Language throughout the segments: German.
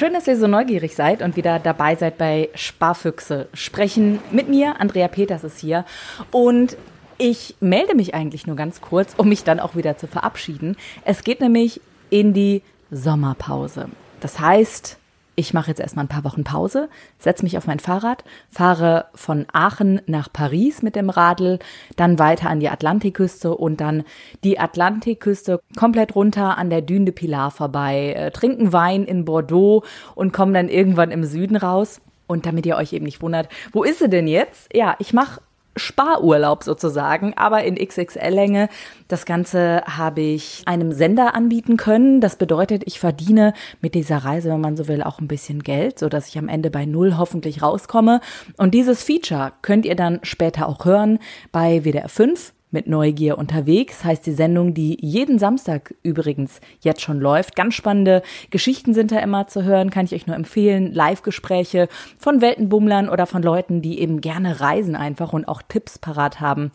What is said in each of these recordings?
Schön, dass ihr so neugierig seid und wieder dabei seid bei Sparfüchse sprechen. Mit mir, Andrea Peters ist hier. Und ich melde mich eigentlich nur ganz kurz, um mich dann auch wieder zu verabschieden. Es geht nämlich in die Sommerpause. Das heißt, ich mache jetzt erstmal ein paar Wochen Pause, setze mich auf mein Fahrrad, fahre von Aachen nach Paris mit dem Radl, dann weiter an die Atlantikküste und dann die Atlantikküste komplett runter an der Dune de Pilar vorbei, äh, trinken Wein in Bordeaux und kommen dann irgendwann im Süden raus. Und damit ihr euch eben nicht wundert, wo ist sie denn jetzt? Ja, ich mache Sparurlaub sozusagen, aber in XXL-Länge. Das Ganze habe ich einem Sender anbieten können. Das bedeutet, ich verdiene mit dieser Reise, wenn man so will, auch ein bisschen Geld, so dass ich am Ende bei Null hoffentlich rauskomme. Und dieses Feature könnt ihr dann später auch hören bei WDR 5 mit Neugier unterwegs, heißt die Sendung, die jeden Samstag übrigens jetzt schon läuft. Ganz spannende Geschichten sind da immer zu hören, kann ich euch nur empfehlen. Live-Gespräche von Weltenbummlern oder von Leuten, die eben gerne reisen einfach und auch Tipps parat haben.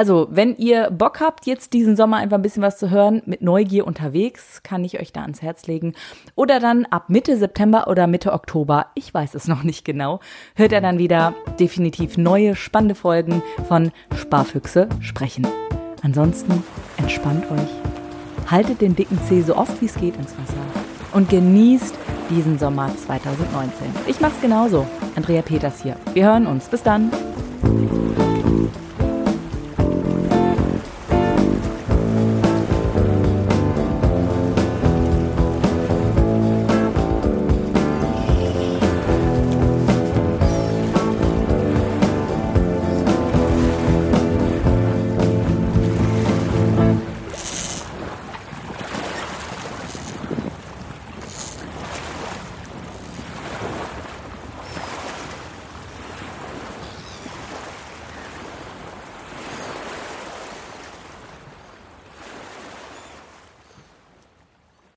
Also, wenn ihr Bock habt, jetzt diesen Sommer einfach ein bisschen was zu hören, mit Neugier unterwegs, kann ich euch da ans Herz legen. Oder dann ab Mitte September oder Mitte Oktober, ich weiß es noch nicht genau, hört ihr dann wieder definitiv neue, spannende Folgen von Sparfüchse sprechen. Ansonsten entspannt euch, haltet den dicken Zeh so oft wie es geht ins Wasser und genießt diesen Sommer 2019. Ich mach's genauso. Andrea Peters hier. Wir hören uns. Bis dann.